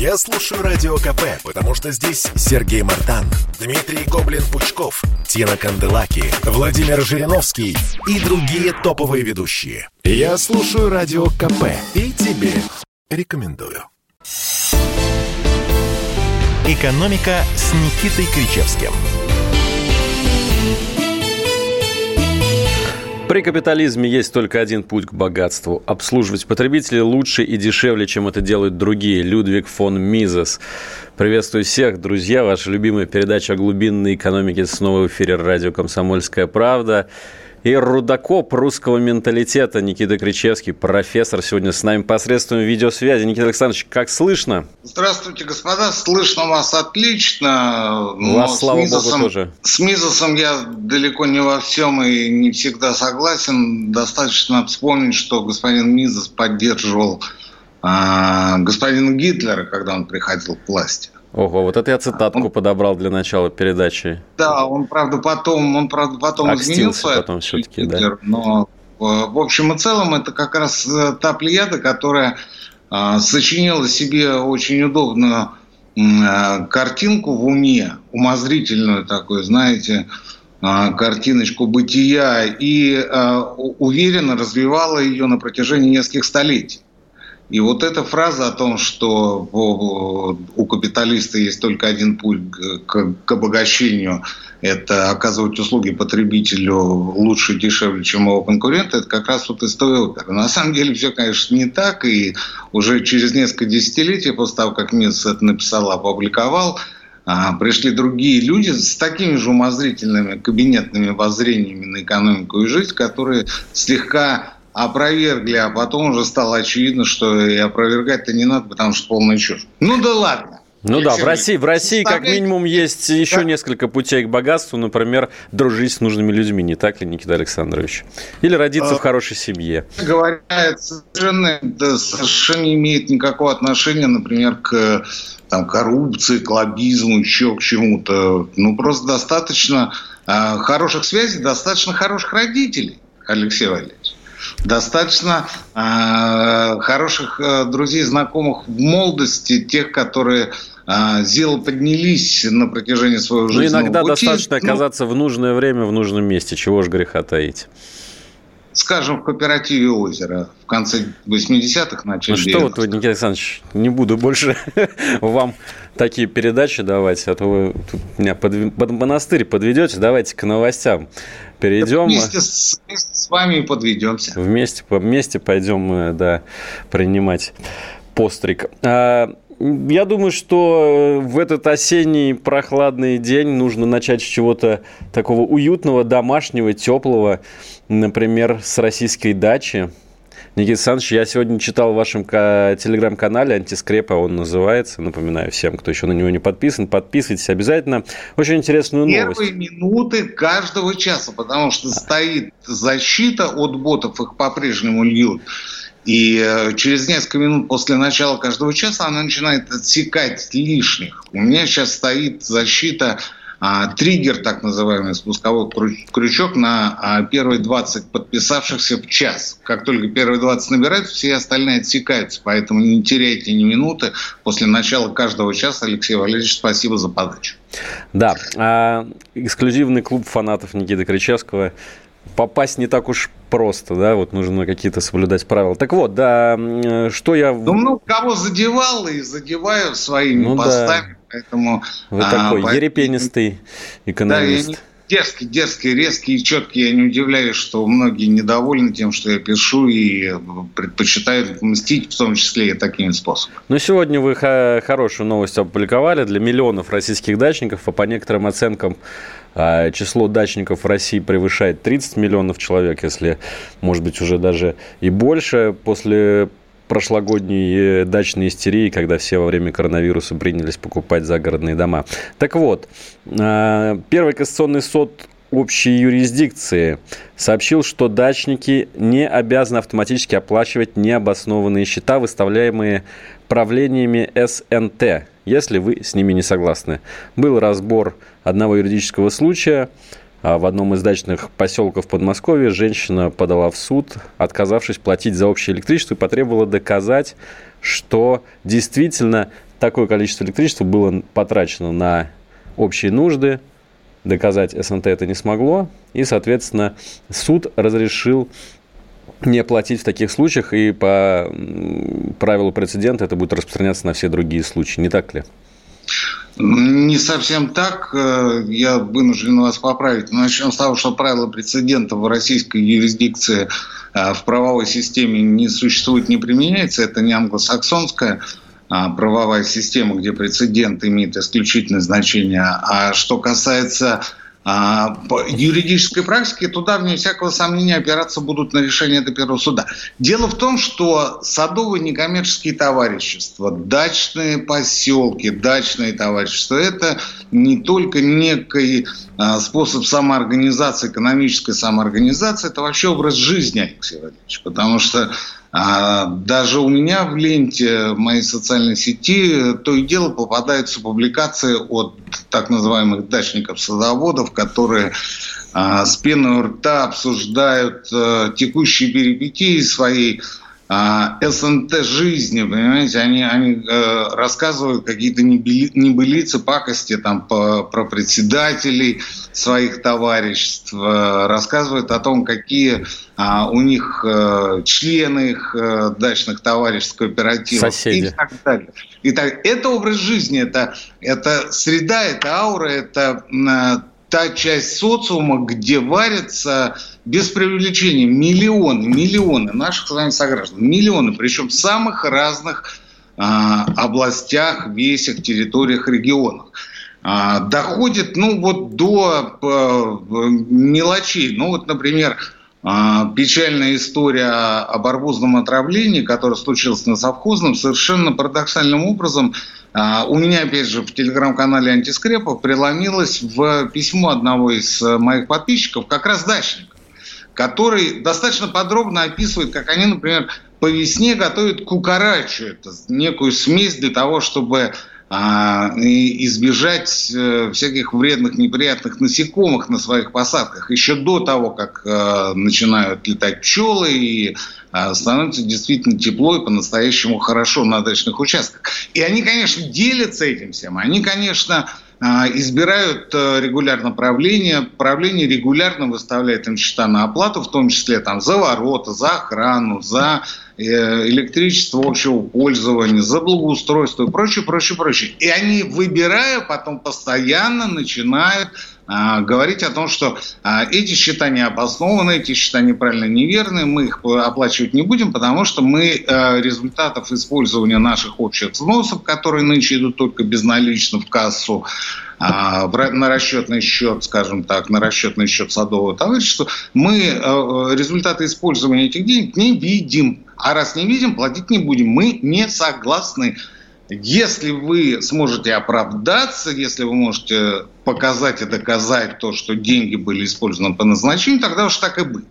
Я слушаю Радио КП, потому что здесь Сергей Мартан, Дмитрий Гоблин-Пучков, Тина Канделаки, Владимир Жириновский и другие топовые ведущие. Я слушаю Радио КП и тебе рекомендую. «Экономика» с Никитой Кричевским. При капитализме есть только один путь к богатству. Обслуживать потребителей лучше и дешевле, чем это делают другие. Людвиг фон Мизес. Приветствую всех, друзья. Ваша любимая передача о глубинной экономике снова в эфире радио «Комсомольская правда». И рудокоп русского менталитета Никита Кричевский, профессор, сегодня с нами посредством видеосвязи. Никита Александрович, как слышно? Здравствуйте, господа. Слышно вас отлично. Вас, слава Мизосом, богу, тоже. С Мизосом я далеко не во всем и не всегда согласен. Достаточно вспомнить, что господин Мизос поддерживал э, господина Гитлера, когда он приходил к власти. Ого, вот это я цитатку он... подобрал для начала передачи. Да, он, правда, потом, он, правда, потом Акстился изменился. потом все-таки, да. Но, э, в общем и целом, это как раз э, та плеяда, которая э, сочинила себе очень удобную э, картинку в уме, умозрительную такую, знаете, э, картиночку бытия, и э, уверенно развивала ее на протяжении нескольких столетий. И вот эта фраза о том, что у капиталиста есть только один путь к, обогащению, это оказывать услуги потребителю лучше и дешевле, чем его конкуренты, это как раз вот из той оперы. На самом деле все, конечно, не так, и уже через несколько десятилетий после того, как Мисс это написал, опубликовал, а, пришли другие люди с такими же умозрительными кабинетными воззрениями на экономику и жизнь, которые слегка опровергли, а потом уже стало очевидно, что и опровергать-то не надо, потому что полная чушь. Ну да ладно. Ну да, в России, в России как минимум есть еще да. несколько путей к богатству, например, дружить с нужными людьми, не так ли, Никита Александрович? Или родиться а, в хорошей семье. Говоря, это совершенно, да, совершенно не имеет никакого отношения, например, к там, коррупции, к лоббизму, еще к чему-то. Ну, просто достаточно э, хороших связей, достаточно хороших родителей, Алексей Валерьевич достаточно э, хороших э, друзей, знакомых в молодости, тех, которые э, зело поднялись на протяжении своего жизни. Ну, иногда пути. достаточно ну, оказаться в нужное время в нужном месте, чего ж греха таить скажем, в кооперативе «Озеро» в конце 80-х, начале Ну что вот вы, Никита Александрович, не буду больше вам такие передачи давать, а то вы меня под, под монастырь подведете. Давайте к новостям перейдем. Вместе с, вместе с вами подведемся. Вместе, вместе пойдем, да, принимать постриг. Я думаю, что в этот осенний прохладный день нужно начать с чего-то такого уютного, домашнего, теплого, например, с российской дачи. Никита Александрович, я сегодня читал в вашем телеграм-канале «Антискрепа», он называется. Напоминаю всем, кто еще на него не подписан, подписывайтесь обязательно. Очень интересную новость. Первые минуты каждого часа, потому что стоит защита от ботов, их по-прежнему льют. И э, через несколько минут после начала каждого часа она начинает отсекать лишних. У меня сейчас стоит защита а, триггер, так называемый спусковой крючок на а, первые 20 подписавшихся в час. Как только первые 20 набирают, все остальные отсекаются. Поэтому не теряйте ни минуты. После начала каждого часа, Алексей Валерьевич, спасибо за подачу. Да, а, эксклюзивный клуб фанатов Никиты Кричевского попасть не так уж просто, да, вот нужно какие-то соблюдать правила. Так вот, да, что я... Ну, ну кого задевал и задеваю своими ну, постами, да. поэтому... Вы а, такой по... ерепенистый экономист. Да, я дерзкий, дерзкий, резкий и четкий. Я не удивляюсь, что многие недовольны тем, что я пишу и предпочитают мстить, в том числе и такими способами. Ну, сегодня вы хорошую новость опубликовали для миллионов российских дачников, а по некоторым оценкам а число дачников в России превышает 30 миллионов человек, если, может быть, уже даже и больше после прошлогодней дачной истерии, когда все во время коронавируса принялись покупать загородные дома. Так вот, а, Первый Конституционный суд общей юрисдикции сообщил, что дачники не обязаны автоматически оплачивать необоснованные счета, выставляемые правлениями СНТ, если вы с ними не согласны. Был разбор одного юридического случая. А в одном из дачных поселков Подмосковья женщина подала в суд, отказавшись платить за общее электричество и потребовала доказать что действительно такое количество электричества было потрачено на общие нужды, доказать СНТ это не смогло, и, соответственно, суд разрешил не платить в таких случаях, и по правилу прецедента это будет распространяться на все другие случаи, не так ли? Не совсем так. Э, я вынужден вас поправить. Начнем с того, что правила прецедента в российской юрисдикции э, в правовой системе не существует, не применяется. Это не англосаксонская а, правовая система, где прецедент имеет исключительное значение. А что касается по юридической практике туда, вне всякого сомнения, опираться будут на решение до первого суда. Дело в том, что садовые некоммерческие товарищества, дачные поселки, дачные товарищества – это не только некий а, способ самоорганизации, экономической самоорганизации, это вообще образ жизни, Алексей Валерьевич. Потому что а даже у меня в ленте моей социальной сети то и дело попадаются публикации от так называемых дачников-садоводов, которые а, с пеной у рта обсуждают а, текущие перипетии своей СНТ жизни, понимаете, они, они э, рассказывают какие-то небылицы, пакости там по, про председателей своих товариществ, э, рассказывают о том, какие а, у них э, члены их э, дачных товариществ, кооперативов Соседи. и так далее. И так, это образ жизни, это, это среда, это аура, это э, та часть социума, где варятся без привлечения миллионы, миллионы наших с вами сограждан, миллионы, причем самых разных а, областях, весях, территориях, регионах. А, доходит, ну, вот до а, мелочей. Ну, вот, например, а, печальная история об арбузном отравлении, которая случилась на совхозном, совершенно парадоксальным образом а, у меня, опять же, в телеграм-канале «Антискрепов» преломилось в письмо одного из моих подписчиков, как раз дачника, который достаточно подробно описывает, как они, например, по весне готовят кукарачу, это некую смесь для того, чтобы а, избежать э, всяких вредных, неприятных насекомых на своих посадках еще до того, как э, начинают летать пчелы и а, становится действительно тепло и по-настоящему хорошо на дачных участках. И они, конечно, делятся этим всем. Они, конечно, избирают э, регулярно правление, правление регулярно выставляет им счета на оплату, в том числе там, за ворота, за охрану, за Э, электричество общего пользования, за благоустройство и прочее, прочее, прочее. И они, выбирая, потом постоянно начинают а, говорить о том, что а, эти счета не обоснованы, эти счета неправильно неверны, мы их оплачивать не будем, потому что мы а, результатов использования наших общих взносов, которые нынче идут только безналично в кассу, а, на расчетный счет, скажем так, на расчетный счет садового товарищества, мы результаты использования этих денег не видим. А раз не видим, платить не будем. Мы не согласны. Если вы сможете оправдаться, если вы можете показать и доказать то, что деньги были использованы по назначению, тогда уж так и быть.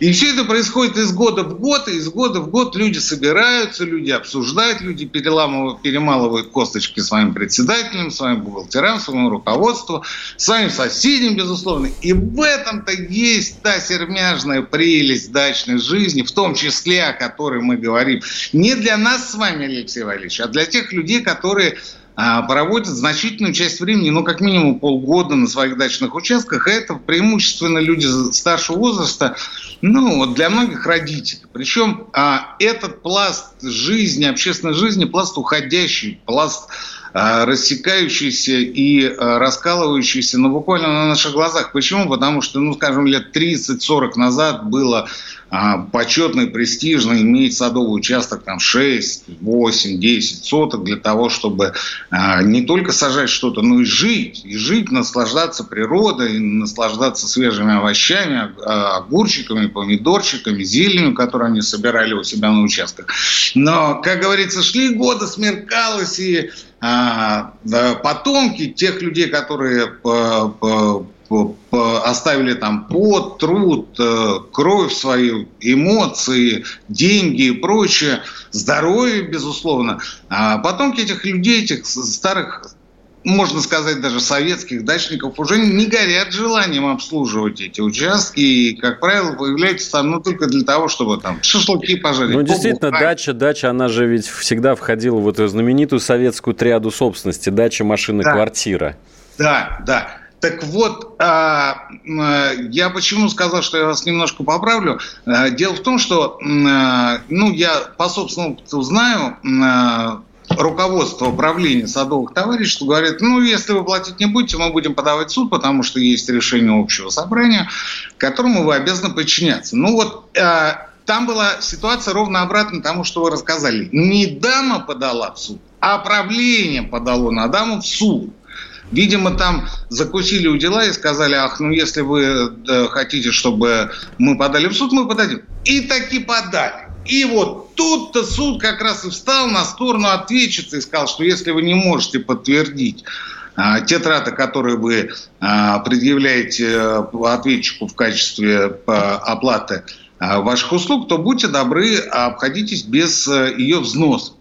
И все это происходит из года в год, и из года в год люди собираются, люди обсуждают, люди переламывают, перемалывают косточки своим председателям, своим бухгалтерам, своему руководству, своим соседям, безусловно. И в этом-то есть та сермяжная прелесть дачной жизни, в том числе о которой мы говорим. Не для нас с вами, Алексей Валерьевич, а для тех людей, которые проводят значительную часть времени, ну, как минимум полгода на своих дачных участках. это преимущественно люди старшего возраста, ну, вот для многих родителей. Причем а, этот пласт жизни, общественной жизни, пласт уходящий, пласт а, рассекающийся и а, раскалывающийся, ну, буквально на наших глазах. Почему? Потому что, ну, скажем, лет 30-40 назад было а, почетно и престижно иметь садовый участок там 6, 8, 10 соток для того, чтобы а, не только сажать что-то, но и жить. И жить, наслаждаться природой, наслаждаться свежими овощами, а, огурчиками, помидорчиками, зеленью, которую они собирали у себя на участках. Но, как говорится, шли годы, смеркалось, и потомки тех людей, которые оставили там пот, труд, э, кровь свою, эмоции, деньги и прочее, здоровье, безусловно. А потомки этих людей, этих старых можно сказать, даже советских дачников уже не горят желанием обслуживать эти участки. И, как правило, появляются там ну, только для того, чтобы там шашлыки пожарить. Ну, действительно, дача, дача, она же ведь всегда входила в эту знаменитую советскую триаду собственности. Дача, машина, да. квартира. Да, да. Так вот, а, а, я почему сказал, что я вас немножко поправлю. А, дело в том, что, ну, я по собственному опыту знаю, руководство управления садовых товариществ говорит, ну, если вы платить не будете, мы будем подавать суд, потому что есть решение общего собрания, которому вы обязаны подчиняться. Ну, вот там была ситуация ровно обратно тому, что вы рассказали. Не дама подала в суд, а правление подало на даму в суд. Видимо, там закусили у дела и сказали, ах, ну если вы да, хотите, чтобы мы подали в суд, мы подадим. И таки подали. И вот тут-то суд как раз и встал на сторону ответчицы и сказал, что если вы не можете подтвердить а, те траты, которые вы а, предъявляете э, ответчику в качестве а, оплаты а, ваших услуг, то будьте добры, обходитесь без э, ее взноса.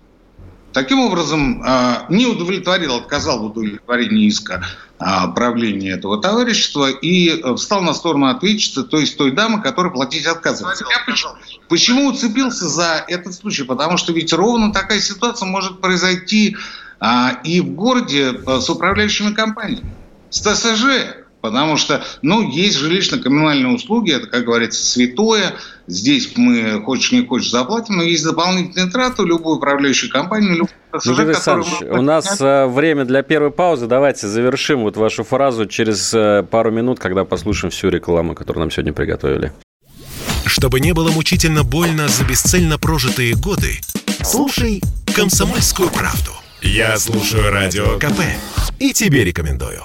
Таким образом, а, не удовлетворил, отказал в удовлетворении иска а, правления этого товарищества и э, встал на сторону ответчицы, то есть той дамы, которая платить отказывается. Я почему, почему уцепился за этот случай? Потому что ведь ровно такая ситуация может произойти а, и в городе э, с управляющими компаниями, с ТСЖ. Потому что, ну, есть жилищно-коммунальные услуги, это, как говорится, святое. Здесь мы, хочешь не хочешь, заплатим, но есть дополнительные траты у любой управляющей компании, любой Никита Александрович, у нас э, время для первой паузы. Давайте завершим вот вашу фразу через э, пару минут, когда послушаем всю рекламу, которую нам сегодня приготовили. Чтобы не было мучительно больно за бесцельно прожитые годы, слушай «Комсомольскую правду». Я слушаю Радио КП и тебе рекомендую.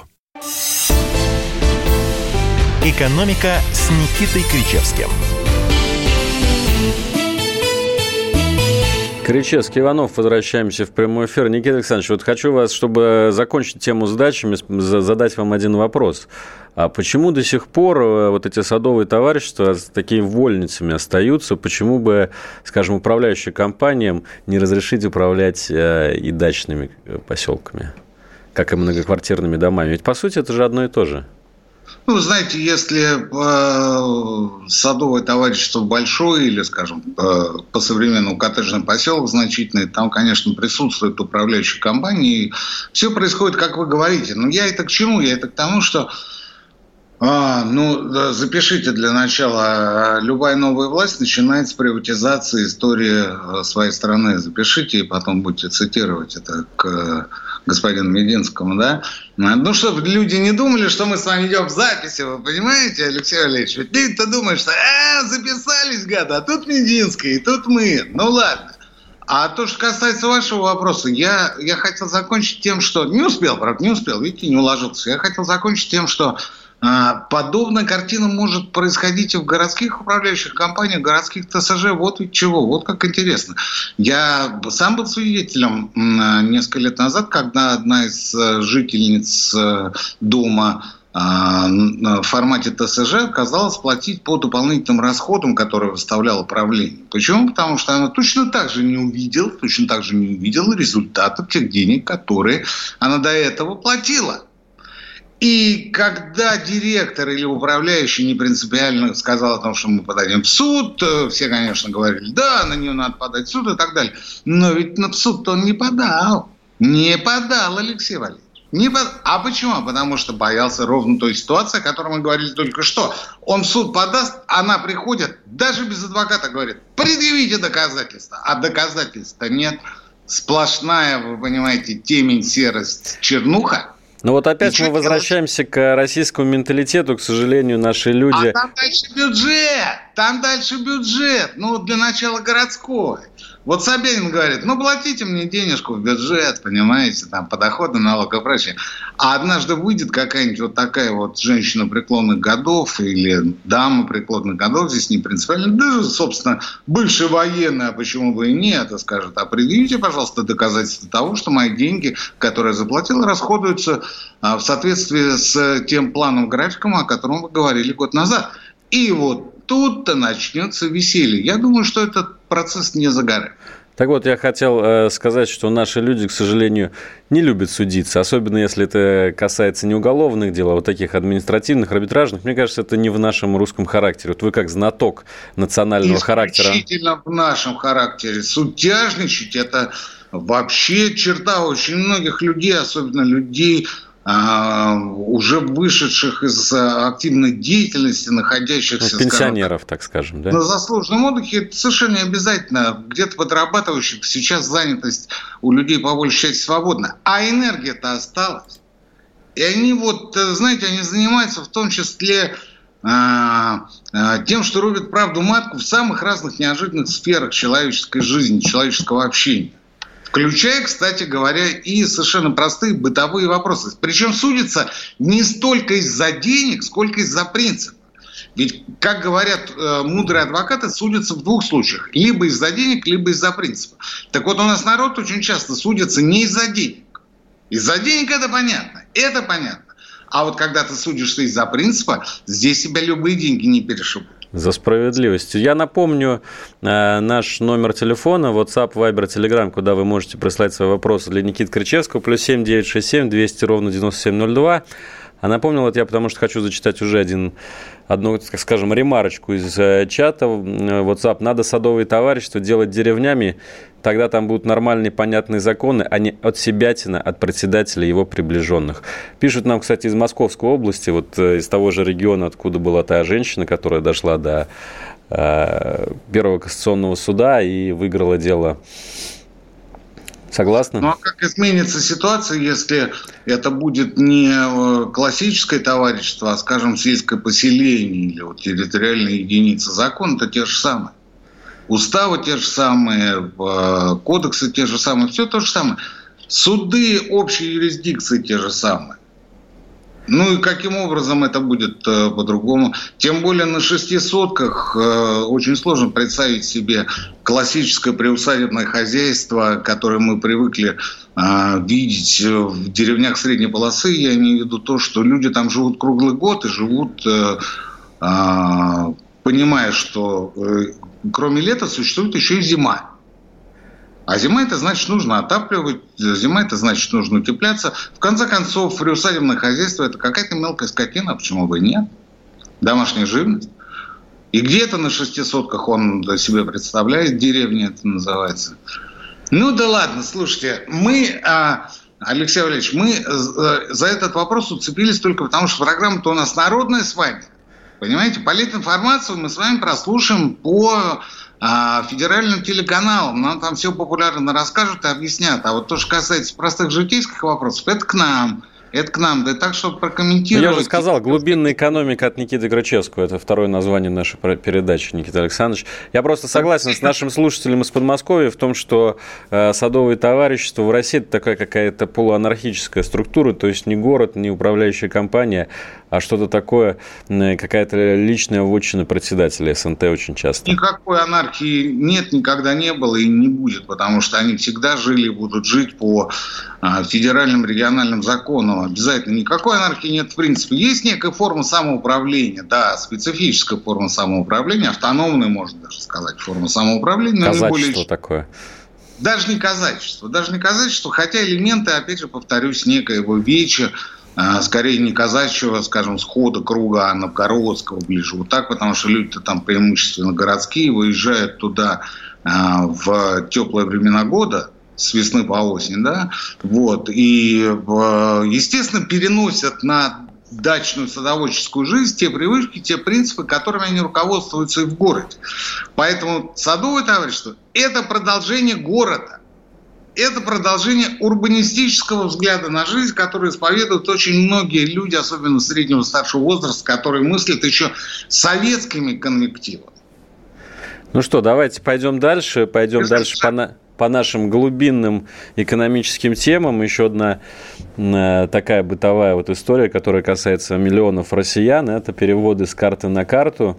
«Экономика» с Никитой Кричевским. Кричевский, Иванов, возвращаемся в прямой эфир. Никита Александрович, вот хочу вас, чтобы закончить тему с дачами, задать вам один вопрос. А почему до сих пор э, вот эти садовые товарищества с такими вольницами остаются? Почему бы, скажем, управляющим компаниям не разрешить управлять э, и дачными э, поселками, как и многоквартирными домами? Ведь, по сути, это же одно и то же. Ну, знаете, если э, садовое товарищество большое или, скажем, э, по современному коттеджный поселок значительный, там, конечно, присутствует управляющая компания, и все происходит, как вы говорите. Но я это к чему? Я это к тому, что а, ну, запишите для начала. Любая новая власть начинает с приватизации истории э, своей страны. Запишите и потом будете цитировать это к господину Мединскому, да? Ну, чтобы люди не думали, что мы с вами идем в записи, вы понимаете, Алексей Валерьевич? Ведь люди-то думают, что э, записались, гада, а тут Мединский, и тут мы. Ну, ладно. А то, что касается вашего вопроса, я, я хотел закончить тем, что... Не успел, правда, не успел, видите, не уложился. Я хотел закончить тем, что а, подобная картина может происходить и в городских управляющих компаниях, городских ТСЖ. Вот ведь чего, вот как интересно. Я сам был свидетелем несколько лет назад, когда одна из э, жительниц э, дома а, в формате ТСЖ отказалась платить по дополнительным расходам, которые выставляло правление. Почему? Потому что она точно так же не увидела, точно так же не увидела результатов тех денег, которые она до этого платила. И когда директор или управляющий не принципиально сказал о том, что мы подадим в суд, э, все, конечно, говорили, да, на нее надо подать в суд и так далее. Но ведь на суд он не подал. Не подал Алексей Валерьевич. Не под... А почему? Потому что боялся ровно той ситуации, о которой мы говорили только что. Он в суд подаст, она приходит, даже без адвоката говорит, предъявите доказательства. А доказательств-то нет. Сплошная, вы понимаете, темень, серость, чернуха – ну вот опять мы возвращаемся делать? к российскому менталитету, к сожалению, наши люди... А там дальше бюджет, там дальше бюджет, ну для начала городской. Вот Собянин говорит, ну, платите мне денежку в бюджет, понимаете, там, подоходный налог и прочее. А однажды выйдет какая-нибудь вот такая вот женщина преклонных годов или дама преклонных годов, здесь не принципиально, даже, собственно, бывший военный, а почему бы и нет, и скажет, а предъявите, пожалуйста, доказательства того, что мои деньги, которые я заплатил, расходуются а, в соответствии с тем планом графиком, о котором вы говорили год назад. И вот тут-то начнется веселье. Я думаю, что этот процесс не за. Так вот, я хотел э, сказать, что наши люди, к сожалению, не любят судиться, особенно если это касается не уголовных дел, а вот таких административных, арбитражных. Мне кажется, это не в нашем русском характере. Вот вы как знаток национального характера. Исключительно в нашем характере. Судьяжничать – это вообще черта очень многих людей, особенно людей уже вышедших из а, активной деятельности, находящихся... Ну, пенсионеров, так, так скажем, да? На заслуженном отдыхе это совершенно не обязательно. Где-то подрабатывающих сейчас занятость у людей по большей части свободна. А энергия-то осталась. И они вот, э, знаете, они занимаются в том числе а, а, тем, что рубят правду матку в самых разных неожиданных сферах человеческой жизни, человеческого общения включая, кстати говоря, и совершенно простые бытовые вопросы. Причем судится не столько из-за денег, сколько из-за принципа. Ведь, как говорят э, мудрые адвокаты, судятся в двух случаях. Либо из-за денег, либо из-за принципа. Так вот, у нас народ очень часто судится не из-за денег. Из-за денег это понятно. Это понятно. А вот когда ты судишься из-за принципа, здесь себя любые деньги не перешибут. За справедливость. Я напомню э, наш номер телефона, WhatsApp, Viber, Telegram, куда вы можете прислать свои вопросы для Никиты Кричевского, плюс 7 967 200 ровно 9702. А напомнил это я, потому что хочу зачитать уже один, одну, скажем, ремарочку из э, чата WhatsApp. Надо садовые товарищества делать деревнями, тогда там будут нормальные, понятные законы, а не от себятина, от председателя его приближенных. Пишут нам, кстати, из Московской области, вот э, из того же региона, откуда была та женщина, которая дошла до э, Первого Конституционного суда и выиграла дело Согласна? Ну а как изменится ситуация, если это будет не э, классическое товарищество, а, скажем, сельское поселение или вот территориальная единица? Закон это те же самые. Уставы те же самые, э, кодексы те же самые, все то же самое. Суды общей юрисдикции те же самые. Ну и каким образом это будет э, по-другому? Тем более на шести сотках э, очень сложно представить себе классическое приусадебное хозяйство, которое мы привыкли э, видеть в деревнях средней полосы. Я имею в виду то, что люди там живут круглый год и живут, э, э, понимая, что э, кроме лета существует еще и зима. А зима это значит нужно отапливать, зима это значит нужно утепляться. В конце концов, приусадебное хозяйство это какая-то мелкая скотина, почему бы и нет? Домашняя живность. И где-то на шестисотках он себе представляет, деревня это называется. Ну да ладно, слушайте, мы, а, Алексей Валерьевич, мы э, за этот вопрос уцепились только потому, что программа-то у нас народная с вами. Понимаете, политинформацию мы с вами прослушаем по а федеральным телеканалам нам там все популярно расскажут и объяснят. А вот то, что касается простых житейских вопросов, это к нам. Это к нам. Да так, чтобы прокомментировать. Я уже сказал, глубинная экономика от Никиты Грачевского. Это второе название нашей передачи, Никита Александрович. Я просто согласен с нашим слушателем из Подмосковья в том, что э, садовые товарищества в России это такая какая-то полуанархическая структура, то есть не город, не управляющая компания, а что-то такое, какая-то личная вотчина председателя СНТ очень часто. Никакой анархии нет, никогда не было и не будет, потому что они всегда жили и будут жить по а, федеральным региональным законам. Обязательно никакой анархии нет в принципе. Есть некая форма самоуправления, да, специфическая форма самоуправления, автономная, можно даже сказать, форма самоуправления. Казачество более... такое. Даже не казачество, даже не казачество, хотя элементы, опять же, повторюсь, некоего веча, скорее не казачьего, скажем, схода круга, а новгородского ближе. Вот так, потому что люди-то там преимущественно городские, выезжают туда а, в теплые времена года, с весны по осень, да, вот, и, естественно, переносят на дачную садоводческую жизнь те привычки, те принципы, которыми они руководствуются и в городе. Поэтому садовое товарищество – это продолжение города это продолжение урбанистического взгляда на жизнь, который исповедуют очень многие люди, особенно среднего старшего возраста, которые мыслят еще советскими конвективами. Ну что, давайте пойдем дальше, пойдем Если дальше по, по нашим глубинным экономическим темам. Еще одна э, такая бытовая вот история, которая касается миллионов россиян, это переводы с карты на карту.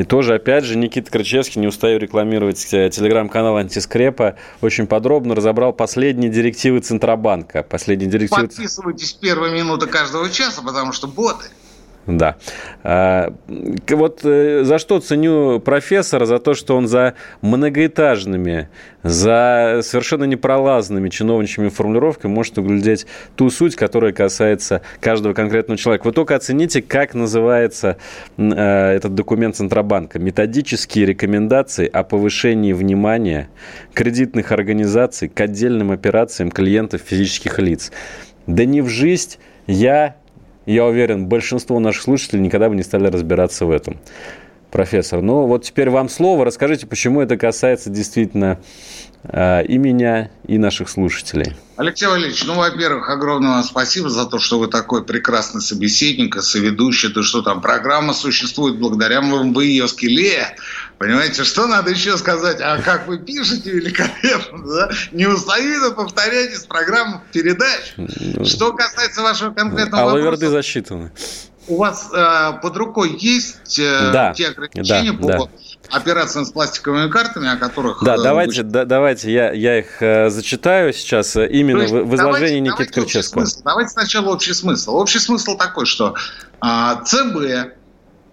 И тоже, опять же, Никита Крычевский, не устаю рекламировать э, телеграм-канал «Антискрепа», очень подробно разобрал последние директивы Центробанка. Последние директивы... Подписывайтесь первые минуты каждого часа, потому что боты. Да. А, вот э, за что ценю профессора? За то, что он за многоэтажными, за совершенно непролазными чиновничьими формулировками может углядеть ту суть, которая касается каждого конкретного человека. Вы только оцените, как называется э, этот документ Центробанка. Методические рекомендации о повышении внимания кредитных организаций к отдельным операциям клиентов физических лиц. Да не в жизнь я я уверен, большинство наших слушателей никогда бы не стали разбираться в этом. Профессор, ну вот теперь вам слово. Расскажите, почему это касается действительно э, и меня, и наших слушателей. Алексей Валерьевич, ну, во-первых, огромное вам спасибо за то, что вы такой прекрасный собеседник, соведущий, то, что там программа существует благодаря вам, вы ее скеле. Понимаете, что надо еще сказать? А как вы пишете великолепно, да? Не устаю повторять из программ передач. Что касается вашего конкретного а вопроса... А засчитаны. У вас э, под рукой есть э, да, те ограничения да, по да операциям с пластиковыми картами, о которых... Да, э, давайте, да, давайте я, я их э, зачитаю сейчас, э, именно есть, в изложении давайте, Никиты давайте Кричевского. Давайте сначала общий смысл. Общий смысл такой, что э, ЦБ э,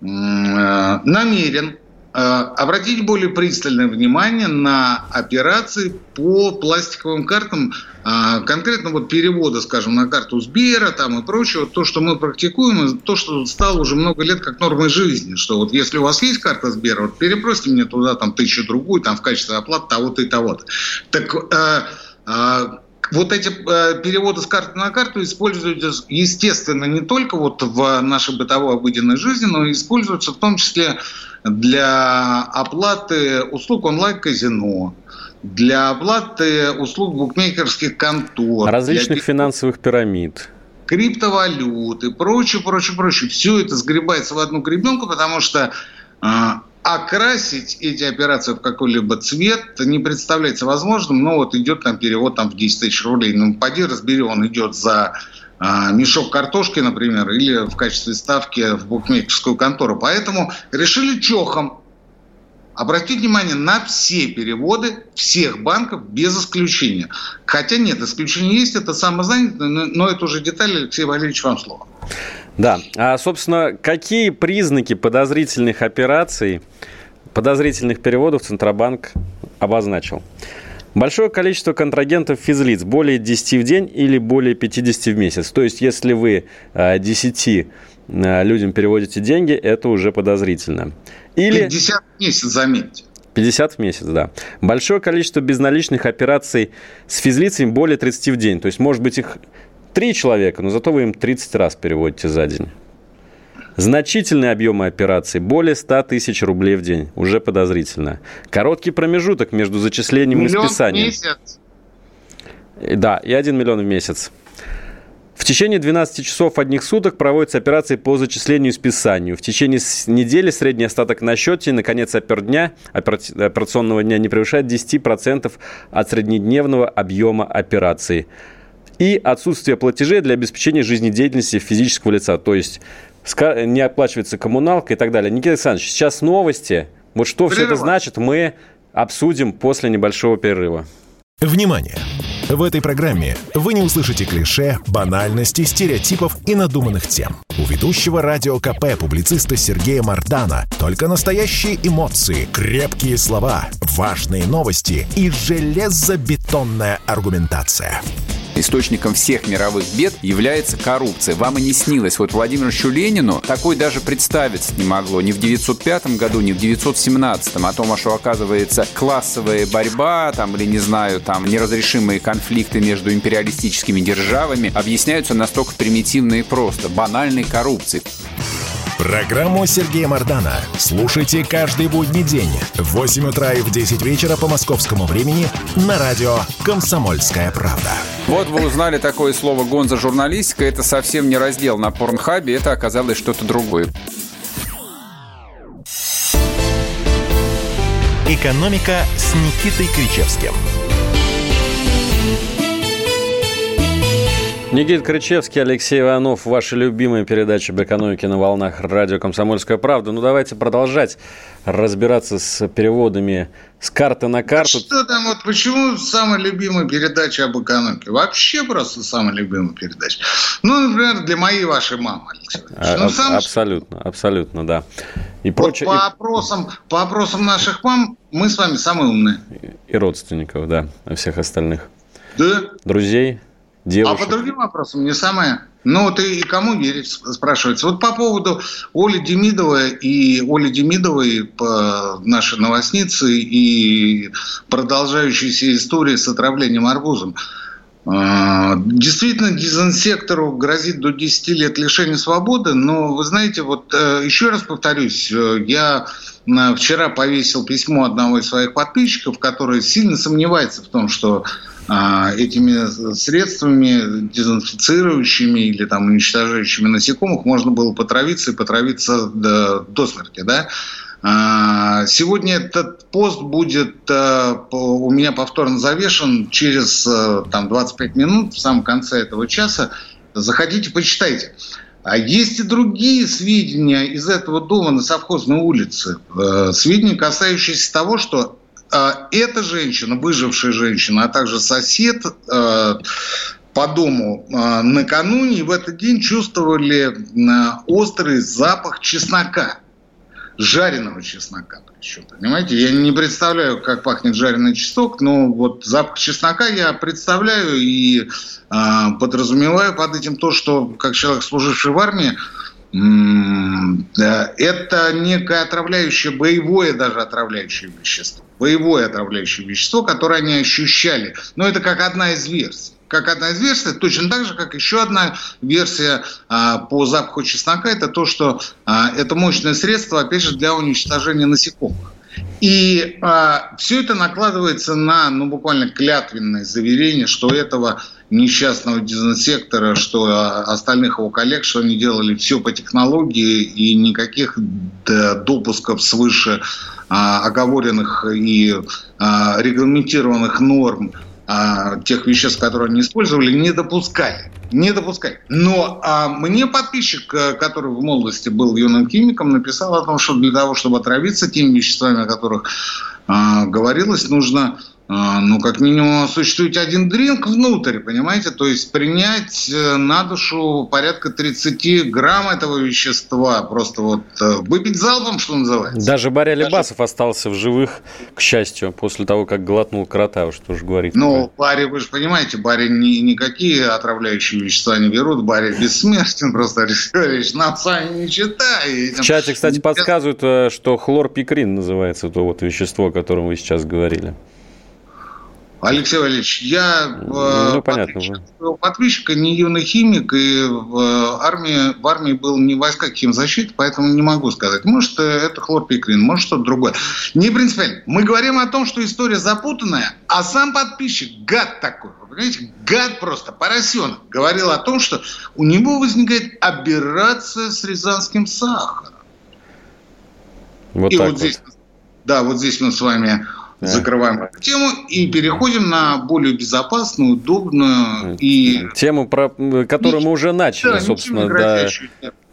намерен обратить более пристальное внимание на операции по пластиковым картам, э, конкретно вот перевода, скажем, на карту Сбера там и прочего, то, что мы практикуем, то, что стало уже много лет как нормой жизни, что вот если у вас есть карта Сбера, вот перепросите мне туда там тысячу другую, там в качестве оплаты того-то и того-то. Так э, э, вот эти э, переводы с карты на карту используются, естественно, не только вот в нашей бытовой обыденной жизни, но и используются в том числе для оплаты услуг онлайн-казино, для оплаты услуг букмекерских контор. Различных для... финансовых пирамид криптовалюты, прочее, прочее, прочее. Все это сгребается в одну гребенку, потому что э, окрасить эти операции в какой-либо цвет не представляется возможным. Но вот идет там перевод там, в 10 тысяч рублей. Ну, поди разбери, он идет за а, мешок картошки, например, или в качестве ставки в букмекерскую контору. Поэтому решили чохом обратить внимание на все переводы всех банков без исключения. Хотя нет, исключение есть, это самозанятый, но это уже детали, Алексей Валерьевич, вам слово. Да, а, собственно, какие признаки подозрительных операций, подозрительных переводов Центробанк обозначил? Большое количество контрагентов физлиц, более 10 в день или более 50 в месяц. То есть, если вы 10 э, э, людям переводите деньги, это уже подозрительно. Или... 50 в месяц, заметьте. 50 в месяц, да. Большое количество безналичных операций с физлицами более 30 в день. То есть, может быть, их 3 человека, но зато вы им 30 раз переводите за день. Значительные объемы операций, более 100 тысяч рублей в день, уже подозрительно. Короткий промежуток между зачислением Миллион и списанием. В месяц. Да, и 1 миллион в месяц. В течение 12 часов одних суток проводятся операции по зачислению и списанию. В течение недели средний остаток на счете, наконец, опердня, операционного дня не превышает 10% от среднедневного объема операций. И отсутствие платежей для обеспечения жизнедеятельности физического лица. То есть не оплачивается коммуналка и так далее. Никита Александрович, сейчас новости. Вот что Прерыва. все это значит, мы обсудим после небольшого перерыва. Внимание! В этой программе вы не услышите клише, банальности, стереотипов и надуманных тем. У ведущего радио КП публициста Сергея Мардана только настоящие эмоции, крепкие слова, важные новости и железобетонная аргументация. Источником всех мировых бед является коррупция. Вам и не снилось. Вот Владимиру Ленину такой даже представиться не могло. Ни в 905 году, ни в 917. О том, что оказывается классовая борьба, там, или, не знаю, там, неразрешимые конфликты между империалистическими державами объясняются настолько примитивно и просто. Банальной коррупцией. Программу Сергея Мардана слушайте каждый будний день в 8 утра и в 10 вечера по московскому времени на радио «Комсомольская правда». Вот вы узнали такое слово «гонза-журналистика». Это совсем не раздел на Порнхабе, это оказалось что-то другое. «Экономика» с Никитой Кричевским – Никит Крычевский, Алексей Иванов. Ваши любимые передачи об экономике на волнах радио «Комсомольская правда». Ну, давайте продолжать разбираться с переводами с карты на карту. А что там, вот почему самая любимая передача об экономике? Вообще просто самая любимая передача. Ну, например, для моей вашей мамы, Алексей а, ну, сам... Абсолютно, абсолютно, да. И вот прочее... по, опросам, по опросам наших мам мы с вами самые умные. И родственников, да, всех остальных. Да. Друзей, девушек. А по другим вопросам не самое. Ну, вот и, кому верить, спрашивается. Вот по поводу Оли Демидовой и Оли Демидовой, нашей новостнице и продолжающейся истории с отравлением арбузом. А, действительно, дезинсектору грозит до 10 лет лишения свободы, но вы знаете, вот э, еще раз повторюсь, э, я вчера повесил письмо одного из своих подписчиков, который сильно сомневается в том, что этими средствами дезинфицирующими или там уничтожающими насекомых можно было потравиться и потравиться до, до смерти, да. А, сегодня этот пост будет а, у меня повторно завешен через там, 25 минут, в самом конце этого часа. Заходите, почитайте. А есть и другие сведения из этого дома на совхозной улице. Сведения, касающиеся того, что а, эта женщина, выжившая женщина, а также сосед а, по дому а, накануне в этот день чувствовали острый запах чеснока, жареного чеснока причем, понимаете? Я не представляю, как пахнет жареный чеснок, но вот запах чеснока я представляю и подразумеваю под этим то, что как человек, служивший в армии, это некое отравляющее, боевое даже отравляющее вещество. Боевое отравляющее вещество, которое они ощущали. Но это как одна из версий. Как одна из версий, точно так же, как еще одна версия а, по запаху чеснока, это то, что а, это мощное средство, опять же, для уничтожения насекомых. И а, все это накладывается на, ну, буквально клятвенное заверение, что этого несчастного дезинсектора, что остальных его коллег, что они делали все по технологии и никаких допусков свыше а, оговоренных и а, регламентированных норм а, тех веществ, которые они использовали, не допускали. Не допускали. Но а, мне подписчик, э, который в молодости был юным химиком, написал о том, что для того, чтобы отравиться теми веществами, о которых а, говорилось, нужно ну, как минимум, существует один дринк внутрь, понимаете? То есть принять э, на душу порядка 30 грамм этого вещества. Просто вот э, выпить залпом, что называется. Даже Баря Лебасов Даже... остался в живых, к счастью, после того, как глотнул крота, уж что же говорить. Ну, Барри, вы же понимаете, Барри ни, никакие отравляющие вещества не берут. Барри бессмертен просто, Алексей нам сами не читай. В чате, кстати, подсказывают, э, что хлорпикрин называется то вот вещество, о котором вы сейчас говорили. Алексей Валерьевич, я э, ну, понятно, подписчик, не юный химик, и в э, армии, в армии был не войска химзащиты, поэтому не могу сказать. Может, это хлорпикрин, может, что-то другое. Не принципиально. Мы говорим о том, что история запутанная, а сам подписчик, гад такой, вы понимаете, гад просто, поросенок, говорил о том, что у него возникает операция с рязанским сахаром. Вот и вот, вот здесь, да, вот здесь мы с вами да. закрываем эту тему и переходим на более безопасную, удобную и... Тему, про, которую мы уже начали, да, собственно, да.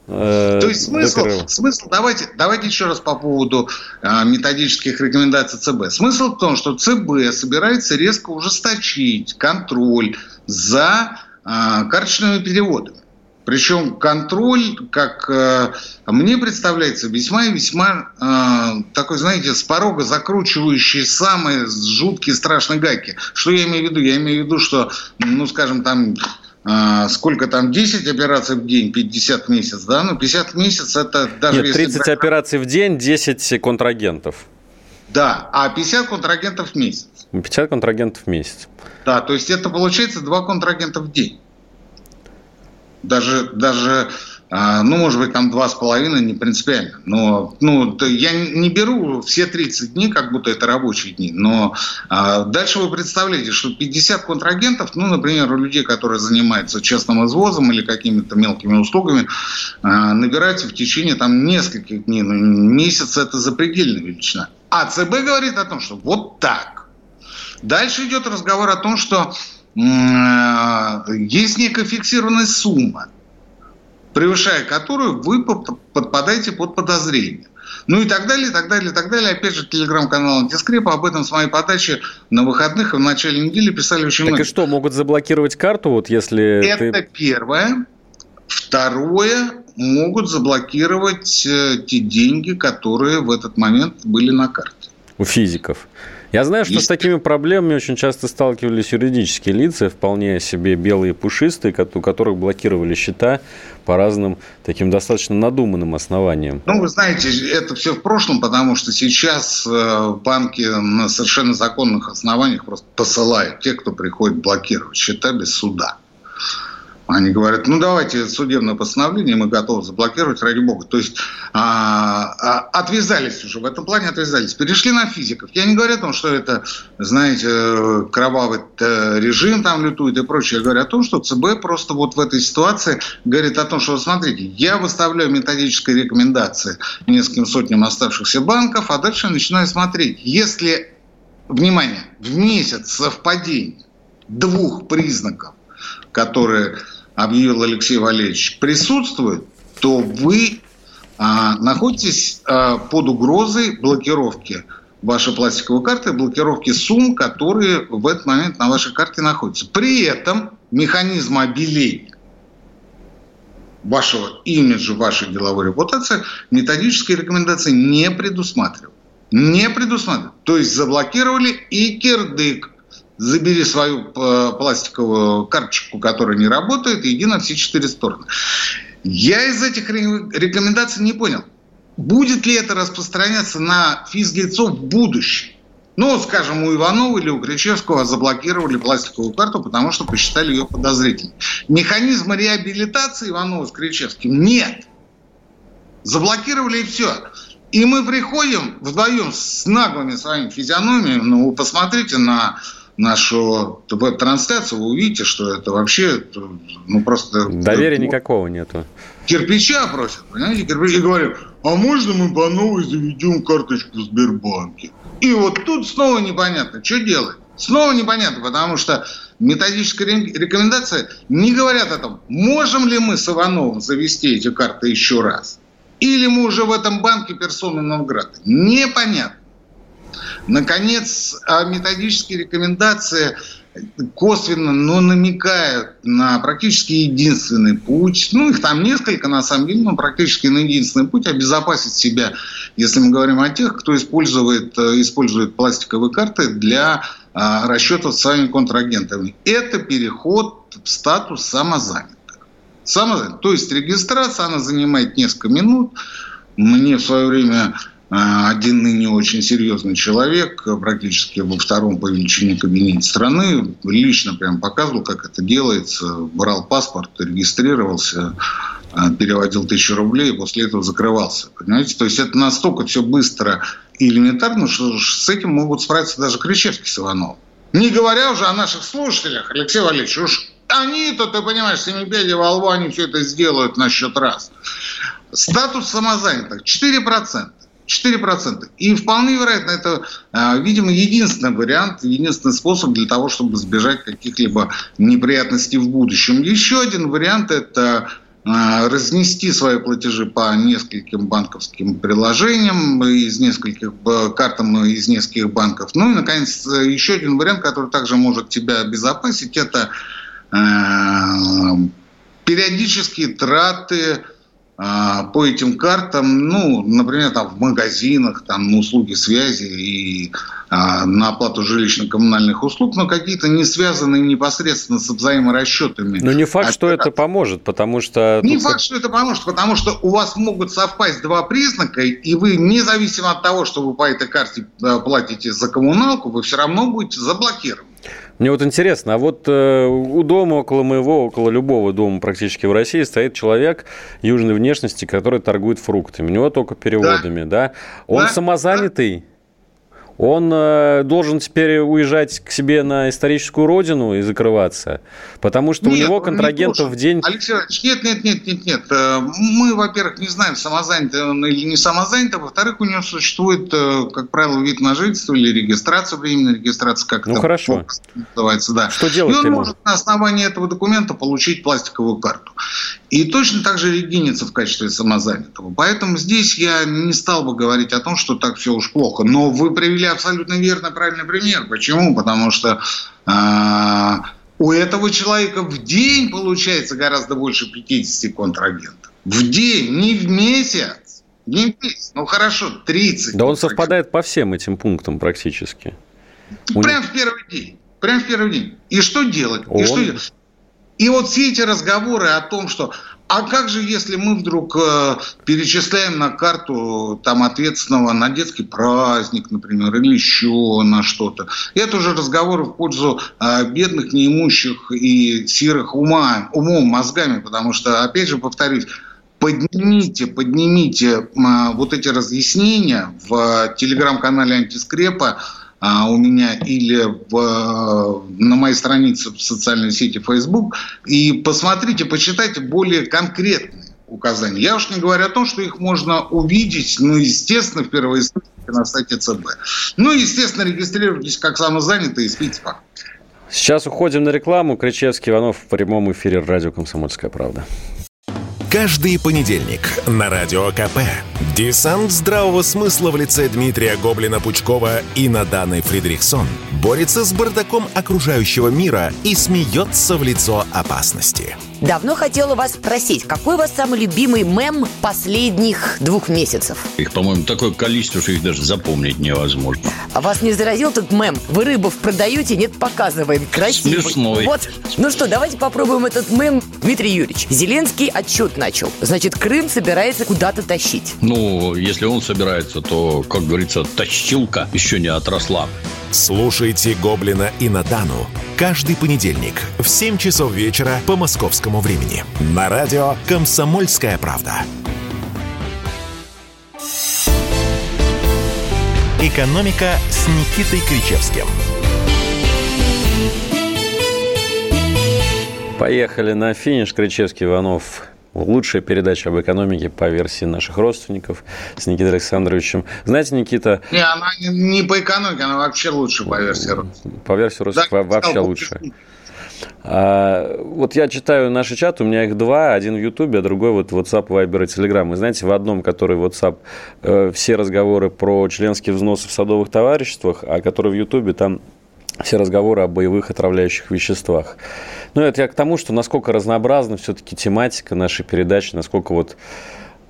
Э, То есть смысл, смысл давайте, давайте еще раз по поводу а, методических рекомендаций ЦБ. Смысл в том, что ЦБ собирается резко ужесточить контроль за а, карточными переводами. Причем контроль, как э, мне представляется, весьма и весьма э, такой, знаете, с порога закручивающий самые жуткие страшные гайки. Что я имею в виду? Я имею в виду, что, ну, скажем, там э, сколько там, 10 операций в день, 50 в месяц, да? Ну, 50 в месяц это даже Нет, 30 брать... операций в день, 10 контрагентов. Да, а 50 контрагентов в месяц. 50 контрагентов в месяц. Да, то есть это получается 2 контрагента в день даже, даже а, ну, может быть, там два с половиной не принципиально. Но ну, я не беру все 30 дней, как будто это рабочие дни. Но а, дальше вы представляете, что 50 контрагентов, ну, например, у людей, которые занимаются честным извозом или какими-то мелкими услугами, а, набирается в течение там нескольких дней. Ну, месяц это запредельная величина. А ЦБ говорит о том, что вот так. Дальше идет разговор о том, что есть некая фиксированная сумма, превышая которую вы подпадаете под подозрение. Ну и так далее, и так далее, и так далее. Опять же, телеграм-канал Антискрепа об этом с моей подачи на выходных и в начале недели писали очень много. Так и что, могут заблокировать карту, вот если Это ты... первое. Второе, могут заблокировать э, те деньги, которые в этот момент были на карте. У физиков. Я знаю, что Есть. с такими проблемами очень часто сталкивались юридические лица, вполне себе белые пушистые, у которых блокировали счета по разным таким достаточно надуманным основаниям. Ну, вы знаете, это все в прошлом, потому что сейчас э, банки на совершенно законных основаниях просто посылают тех, кто приходит блокировать счета без суда. Они говорят, ну давайте судебное постановление, мы готовы заблокировать, ради бога. То есть а, а, отвязались уже, в этом плане отвязались. Перешли на физиков. Я не говорю о том, что это, знаете, кровавый э, режим там лютует и прочее. Я говорю о том, что ЦБ просто вот в этой ситуации говорит о том, что, смотрите, я выставляю методические рекомендации нескольким сотням оставшихся банков, а дальше начинаю смотреть. Если, внимание, в месяц совпадение двух признаков, которые объявил Алексей Валерьевич, присутствует, то вы а, находитесь а, под угрозой блокировки вашей пластиковой карты, блокировки сумм, которые в этот момент на вашей карте находятся. При этом механизм обеления вашего имиджа, вашей деловой репутации методические рекомендации не предусматривают. Не предусматривают. То есть заблокировали и кирдык забери свою э, пластиковую карточку, которая не работает, и иди на все четыре стороны. Я из этих рекомендаций не понял, будет ли это распространяться на физлицо в будущем. Ну, скажем, у Иванова или у Кричевского заблокировали пластиковую карту, потому что посчитали ее подозрительной. Механизма реабилитации Иванова с Кричевским нет. Заблокировали и все. И мы приходим вдвоем с наглыми своими физиономиями, ну, посмотрите на нашу веб-трансляцию, вы увидите, что это вообще ну просто... Доверия ну, никакого нету. Кирпича просят, понимаете. И говорят, а можно мы по новой заведем карточку в Сбербанке? И вот тут снова непонятно, что делать. Снова непонятно, потому что методическая рекомендация не говорят о том, можем ли мы с Ивановым завести эти карты еще раз. Или мы уже в этом банке персоны Новграда. Непонятно. Наконец, а методические рекомендации косвенно, но намекают на практически единственный путь. Ну, их там несколько, на самом деле, но практически на единственный путь обезопасить себя, если мы говорим о тех, кто использует, э, использует пластиковые карты для а, расчетов с своими контрагентами. Это переход в статус самозанятых. Самозанятых. То есть регистрация, она занимает несколько минут. Мне в свое время один ныне очень серьезный человек, практически во втором по величине кабинете страны, лично прям показывал, как это делается, брал паспорт, регистрировался, а, переводил тысячу рублей и после этого закрывался. Понимаете? То есть это настолько все быстро и элементарно, что с этим могут справиться даже Кричевский с Ивановым. Не говоря уже о наших слушателях, Алексей Валерьевич, уж они-то, ты понимаешь, семипеди во лбу, они все это сделают на счет раз. Статус самозанятых 4%. 4%. И вполне вероятно, это, а, видимо, единственный вариант, единственный способ для того, чтобы избежать каких-либо неприятностей в будущем. Еще один вариант – это а, разнести свои платежи по нескольким банковским приложениям из нескольких картам из нескольких банков. Ну и, наконец, еще один вариант, который также может тебя обезопасить, это а, периодические траты по этим картам, ну, например, там в магазинах, там на услуги связи и а, на оплату жилищно-коммунальных услуг, но какие-то не связанные непосредственно с взаиморасчетами. Но не факт, а, что это поможет, потому что... Не факт, что это поможет, потому что у вас могут совпасть два признака, и вы, независимо от того, что вы по этой карте а, платите за коммуналку, вы все равно будете заблокированы. Мне вот интересно, а вот э, у дома, около моего, около любого дома практически в России стоит человек южной внешности, который торгует фруктами. У него только переводами, да? да? Он да, самозанятый? Он э, должен теперь уезжать к себе на историческую родину и закрываться, потому что нет, у него контрагентов в день... Алексей Иванович, нет, нет, нет, нет, нет. Э, мы, во-первых, не знаем, самозанятый он или не самозанятый, а во-вторых, у него существует, э, как правило, вид на жительство или регистрация, временная регистрация, как ну, хорошо. называется. Да. Что делать И он ему? может на основании этого документа получить пластиковую карту. И точно так же региниться в качестве самозанятого. Поэтому здесь я не стал бы говорить о том, что так все уж плохо. Но вы привели абсолютно верно, правильный пример. Почему? Потому что э, у этого человека в день получается гораздо больше 50 контрагентов. В день, не в месяц. Не в месяц. Ну хорошо, 30. Да он совпадает по всем этим пунктам практически. Прям в первый день. Прям в первый день. И что делать? Он... И что делать? И вот все эти разговоры о том, что а как же, если мы вдруг э, перечисляем на карту там ответственного на детский праздник, например, или еще на что-то? Это уже разговоры в пользу э, бедных, неимущих и сирых ума, умом, мозгами, потому что, опять же, повторюсь, поднимите, поднимите э, вот эти разъяснения в телеграм-канале Антискрепа, а, у меня или в, на моей странице в социальной сети Facebook. И посмотрите, почитайте более конкретные указания. Я уж не говорю о том, что их можно увидеть, ну, естественно, в первой на сайте ЦБ. Ну, естественно, регистрируйтесь как самозанятый и спите спокойно. Сейчас уходим на рекламу. Кричевский Иванов в прямом эфире радио «Комсомольская правда». Каждый понедельник на Радио КП. Десант здравого смысла в лице Дмитрия Гоблина-Пучкова и Наданы Фридрихсон борется с бардаком окружающего мира и смеется в лицо опасности. Давно хотела вас спросить, какой у вас самый любимый мем последних двух месяцев? Их, по-моему, такое количество, что их даже запомнить невозможно. А вас не заразил этот мем? Вы рыбов продаете, нет, показываем. Красивый. Смешной. Вот. Ну что, давайте попробуем этот мем. Дмитрий Юрьевич, Зеленский отчет начал. Значит, Крым собирается куда-то тащить. Ну, если он собирается, то, как говорится, тащилка еще не отросла. Слушайте «Гоблина» и «Натану» каждый понедельник в 7 часов вечера по московскому времени на радио «Комсомольская правда». «Экономика» с Никитой Кричевским. Поехали на финиш. Кричевский, Иванов, лучшая передача об экономике по версии наших родственников с Никитой Александровичем. Знаете, Никита... Не, она не, по экономике, она вообще лучше по версии родственников. По версии родственников да, вообще лучше. А, вот я читаю наши чаты, у меня их два, один в Ютубе, а другой вот WhatsApp, Viber и Telegram. И знаете, в одном, который WhatsApp, э, все разговоры про членские взносы в садовых товариществах, а который в Ютубе, там все разговоры о боевых отравляющих веществах. Ну, это я к тому, что насколько разнообразна все-таки тематика нашей передачи, насколько вот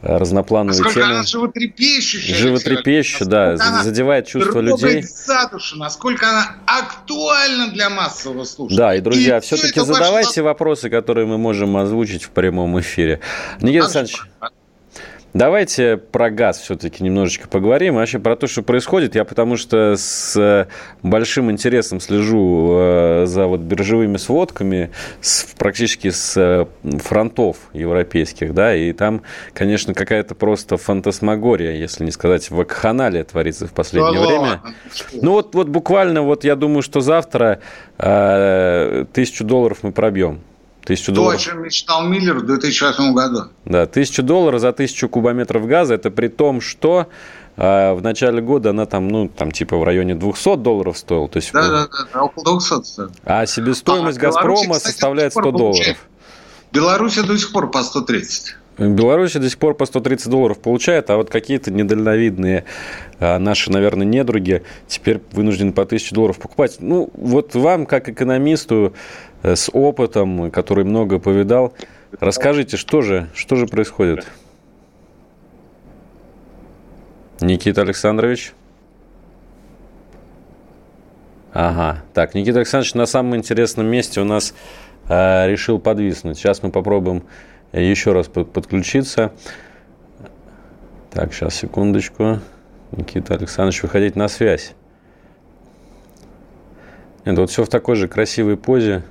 э, разноплановые насколько темы. она животрепещущая. Животрепещущая, да, задевает чувства людей. за душу, насколько она актуальна для массового слушания. Да, и, друзья, и все-таки задавайте ваш... вопросы, которые мы можем озвучить в прямом эфире. Никита Александрович, Давайте про газ все-таки немножечко поговорим. Вообще про то, что происходит. Я потому что с э, большим интересом слежу э, за вот биржевыми сводками с, практически с э, фронтов европейских, да, и там, конечно, какая-то просто фантасмагория, если не сказать вакханалия творится в последнее да время. Ладно. Ну вот, вот буквально, вот я думаю, что завтра э, тысячу долларов мы пробьем. Тысячу То, долларов. о чем мечтал Миллер в 2008 году. Да, тысячу долларов за тысячу кубометров газа, это при том, что а в начале года она там, ну, там типа в районе 200 долларов стоила. То есть, да, да, да, около 200 стоит. А себестоимость а, «Газпрома» кстати, составляет 100 долларов. Беларусь до сих пор по 130. Беларусь до сих пор по 130 долларов получает, а вот какие-то недальновидные а, наши, наверное, недруги теперь вынуждены по 1000 долларов покупать. Ну, вот вам, как экономисту, Э, с опытом, который много повидал. Расскажите, что же, что же происходит? Никита Александрович? Ага. Так, Никита Александрович на самом интересном месте у нас э, решил подвиснуть. Сейчас мы попробуем еще раз подключиться. Так, сейчас, секундочку. Никита Александрович, выходить на связь. Нет, вот все в такой же красивой позе.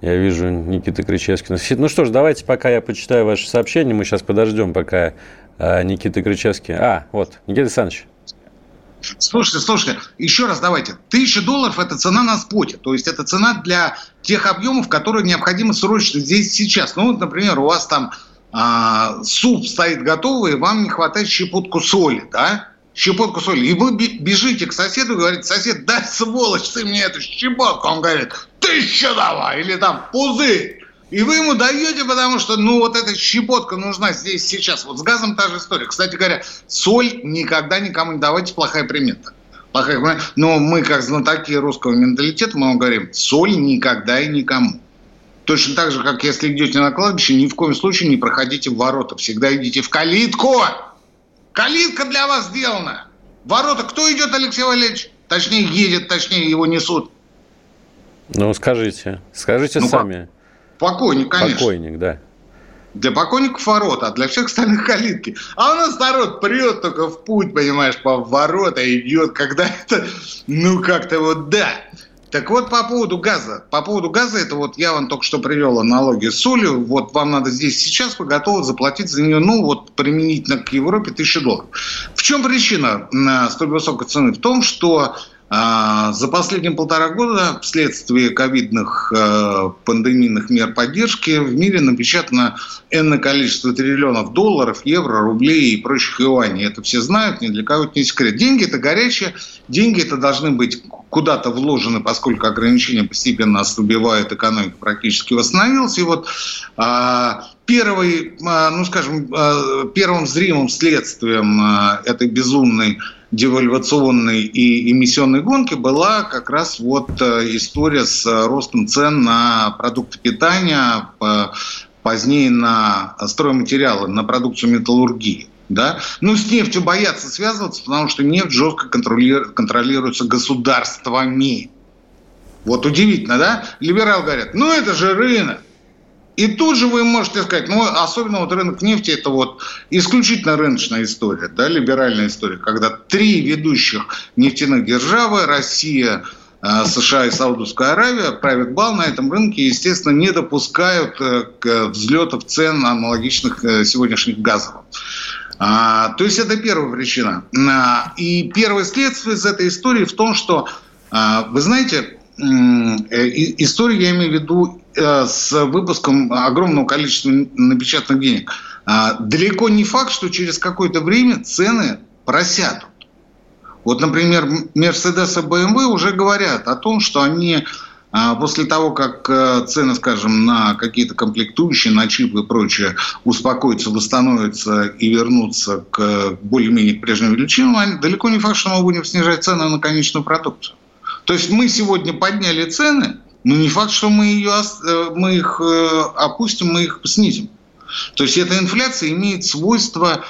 Я вижу Никита Кричевский. Ну что ж, давайте, пока я почитаю ваше сообщение, мы сейчас подождем, пока а, Никита Кричевский... А, вот, Никита Александрович. Слушайте, слушайте, еще раз давайте. Тысяча долларов – это цена на споте. То есть это цена для тех объемов, которые необходимы срочно здесь сейчас. Ну вот, например, у вас там а, суп стоит готовый, и вам не хватает щепотку соли, да? Щепотку соли. И вы бежите к соседу и говорите, сосед, дай сволочь ты мне эту щепотку. Он говорит, тысяча давай, или там пузырь. И вы ему даете, потому что, ну, вот эта щепотка нужна здесь сейчас. Вот с газом та же история. Кстати говоря, соль никогда никому не давайте, плохая примета. Плохая примета. Но мы, как знатоки русского менталитета, мы вам говорим, соль никогда и никому. Точно так же, как если идете на кладбище, ни в коем случае не проходите в ворота. Всегда идите в калитку. Калитка для вас сделана. Ворота кто идет, Алексей Валерьевич? Точнее, едет, точнее, его несут. Ну, скажите. Скажите ну, сами. Покойник, конечно. Покойник, да. Для покойников ворота, а для всех остальных калитки. А у нас народ прет только в путь, понимаешь, по ворота идет, когда это, ну, как-то вот да. Так вот, по поводу газа. По поводу газа, это вот я вам только что привел аналогию с солью. Вот вам надо здесь сейчас, вы готовы заплатить за нее, ну, вот применительно к Европе, тысячу долларов. В чем причина столь высокой цены? В том, что а, за последние полтора года вследствие ковидных э, пандемийных мер поддержки в мире напечатано энное количество триллионов долларов, евро, рублей и прочих юаней. Это все знают, ни для кого это не секрет. Деньги – это горячие, деньги это должны быть куда-то вложены, поскольку ограничения постепенно ослабевают, экономика практически восстановилась. И вот а, первый, а, ну скажем, первым зримым следствием этой безумной девальвационной и эмиссионной гонки была как раз вот э, история с ростом цен на продукты питания, позднее на стройматериалы, на продукцию металлургии. Да? Ну, с нефтью боятся связываться, потому что нефть жестко контролируется государствами. Вот удивительно, да? Либерал говорят, ну это же рынок. И тут же вы можете сказать, ну, особенно вот рынок нефти, это вот исключительно рыночная история, да, либеральная история, когда три ведущих нефтяных державы, Россия, э, США и Саудовская Аравия правят бал на этом рынке естественно, не допускают э, к взлетов цен аналогичных э, сегодняшних газовым. А, то есть это первая причина. А, и первое следствие из этой истории в том, что, а, вы знаете, историю я имею в виду Э, с выпуском огромного количества напечатанных денег, а, далеко не факт, что через какое-то время цены просядут. Вот, например, Mercedes и BMW уже говорят о том, что они а, после того, как э, цены, скажем, на какие-то комплектующие, на чипы и прочее успокоятся, восстановятся и вернутся к более-менее прежним величинам, далеко не факт, что мы будем снижать цены на конечную продукцию. То есть мы сегодня подняли цены, но не факт, что мы, ее, э, мы их э, опустим, мы их снизим. То есть эта инфляция имеет свойство,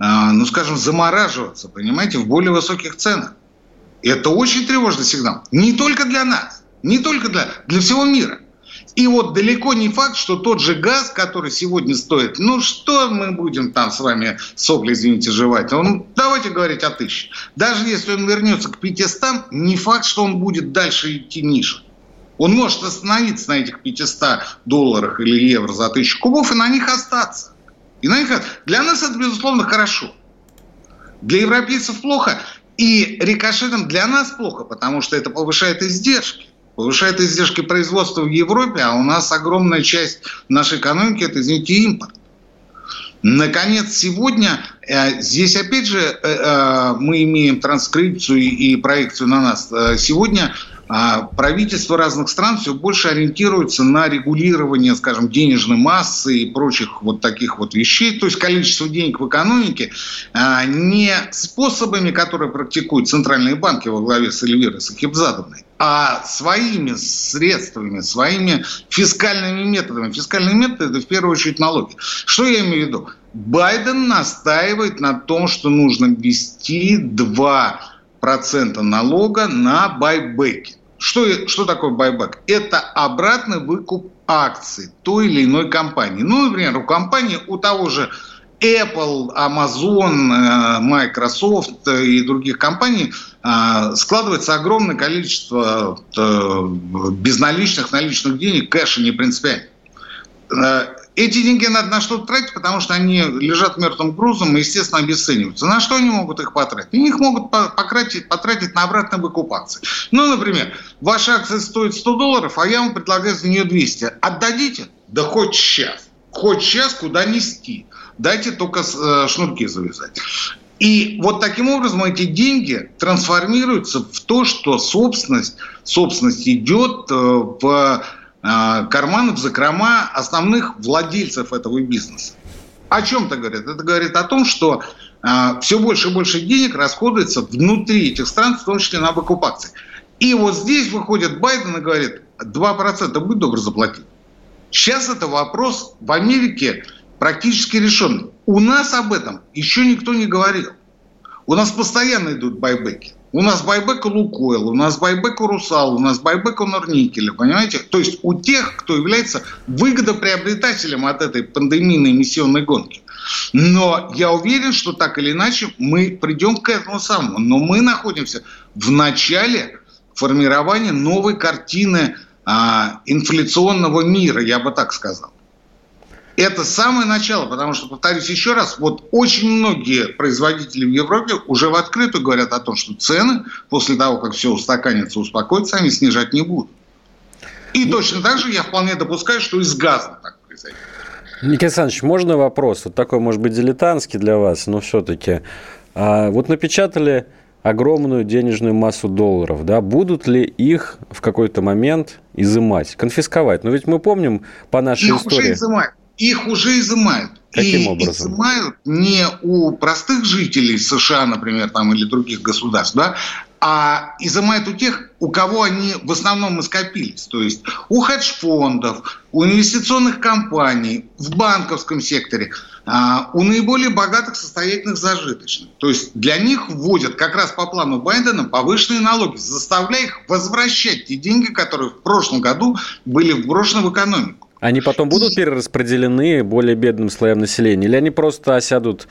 э, ну скажем, замораживаться, понимаете, в более высоких ценах. И это очень тревожный сигнал. Не только для нас, не только для, для всего мира. И вот далеко не факт, что тот же газ, который сегодня стоит, ну что мы будем там с вами сопли, извините, жевать? Он, давайте говорить о тысяче. Даже если он вернется к 500, не факт, что он будет дальше идти ниже. Он может остановиться на этих 500 долларах или евро за тысячу кубов и на них остаться. И на них... Для нас это, безусловно, хорошо. Для европейцев плохо. И рикошетом для нас плохо, потому что это повышает издержки. Повышает издержки производства в Европе, а у нас огромная часть нашей экономики – это, извините, импорт. Наконец, сегодня э, здесь опять же э, э, мы имеем транскрипцию и проекцию на нас. Сегодня правительства разных стран все больше ориентируются на регулирование, скажем, денежной массы и прочих вот таких вот вещей, то есть количество денег в экономике, а, не способами, которые практикуют центральные банки во главе с Эльвирой Сахибзадовной, а своими средствами, своими фискальными методами. Фискальные методы – это в первую очередь налоги. Что я имею в виду? Байден настаивает на том, что нужно ввести два процента налога на байбеки. Что, что такое байбек? Это обратный выкуп акций той или иной компании. Ну, например, у компании, у того же Apple, Amazon, э, Microsoft и других компаний э, складывается огромное количество э, безналичных, наличных денег, кэша не принципиально. Эти деньги надо на что-то тратить, потому что они лежат мертвым грузом и, естественно, обесцениваются. На что они могут их потратить? Они их могут потратить, потратить на обратные выкупации. Ну, например, ваша акция стоит 100 долларов, а я вам предлагаю за нее 200. Отдадите? Да хоть сейчас. Хоть сейчас куда нести. Дайте только э, шнурки завязать. И вот таким образом эти деньги трансформируются в то, что собственность, собственность идет э, в э, карманы, в закрома основных владельцев этого бизнеса. О чем это говорит? Это говорит о том, что все больше и больше денег расходуется внутри этих стран, в том числе на выкуп акций. И вот здесь выходит Байден и говорит, 2% будь добр заплатить. Сейчас это вопрос в Америке практически решенный. У нас об этом еще никто не говорил. У нас постоянно идут байбеки. У нас байбек у Лукойл, у нас байбек у Русал, у нас байбек у Норникеля, понимаете? То есть у тех, кто является выгодоприобретателем от этой пандемийной эмиссионной гонки. Но я уверен, что так или иначе мы придем к этому самому. Но мы находимся в начале формирования новой картины а, инфляционного мира, я бы так сказал. Это самое начало, потому что, повторюсь еще раз, вот очень многие производители в Европе уже в открытую говорят о том, что цены после того, как все устаканится, успокоится, они снижать не будут. И точно так же я вполне допускаю, что и с газом так произойдет. Никита Александрович, можно вопрос? Вот такой, может быть, дилетантский для вас, но все-таки. А, вот напечатали огромную денежную массу долларов, да, будут ли их в какой-то момент изымать, конфисковать? Но ведь мы помним по нашей их истории... Уже изымают. Их уже изымают. Каким и образом? изымают не у простых жителей США, например, там, или других государств, да, а изымают у тех, у кого они в основном и скопились. То есть у хедж-фондов, у инвестиционных компаний, в банковском секторе, а, у наиболее богатых, состоятельных, зажиточных. То есть для них вводят как раз по плану Байдена повышенные налоги, заставляя их возвращать те деньги, которые в прошлом году были вброшены в экономику. Они потом будут перераспределены более бедным слоям населения, или они просто осядут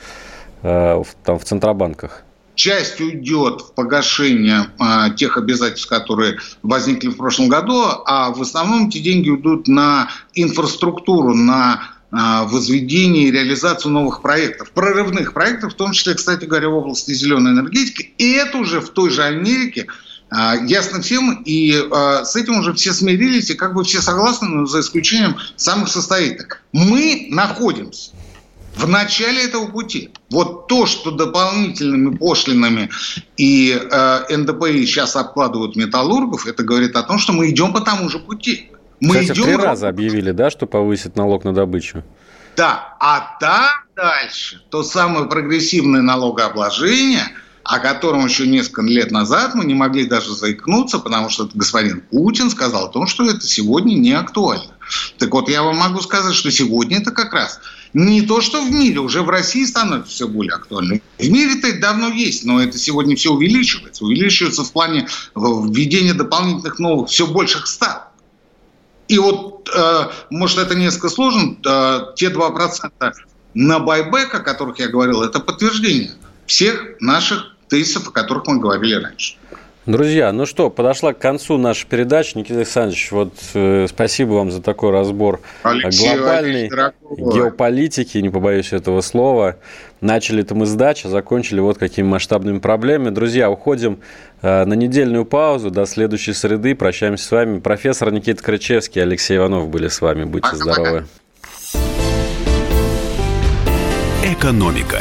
э, в, там, в центробанках? часть уйдет в погашение а, тех обязательств, которые возникли в прошлом году, а в основном эти деньги уйдут на инфраструктуру, на а, возведение и реализацию новых проектов, прорывных проектов, в том числе, кстати говоря, в области зеленой энергетики. И это уже в той же Америке ясно всем, и а, с этим уже все смирились, и как бы все согласны, но за исключением самых состоятельных. Мы находимся в начале этого пути. Вот то, что дополнительными пошлинами и э, НДПИ сейчас обкладывают металлургов, это говорит о том, что мы идем по тому же пути. Мы Кстати, идем... три раза объявили, да, что повысит налог на добычу? Да, а там дальше то самое прогрессивное налогообложение, о котором еще несколько лет назад мы не могли даже заикнуться, потому что господин Путин сказал о том, что это сегодня не актуально. Так вот, я вам могу сказать, что сегодня это как раз не то, что в мире, уже в России становится все более актуальным. В мире-то это давно есть, но это сегодня все увеличивается. Увеличивается в плане введения дополнительных новых, все больших ставок. И вот, э, может, это несколько сложно, э, те 2% на байбек, о которых я говорил, это подтверждение всех наших тезисов, о которых мы говорили раньше. Друзья, ну что, подошла к концу наша передача. Никита Александрович, вот э, спасибо вам за такой разбор Алексей глобальной геополитики, не побоюсь этого слова. Начали это мы с дач, а закончили вот какими масштабными проблемами. Друзья, уходим э, на недельную паузу. До следующей среды. Прощаемся с вами. Профессор Никита Крычевский, Алексей Иванов были с вами. Будьте здоровы. Экономика.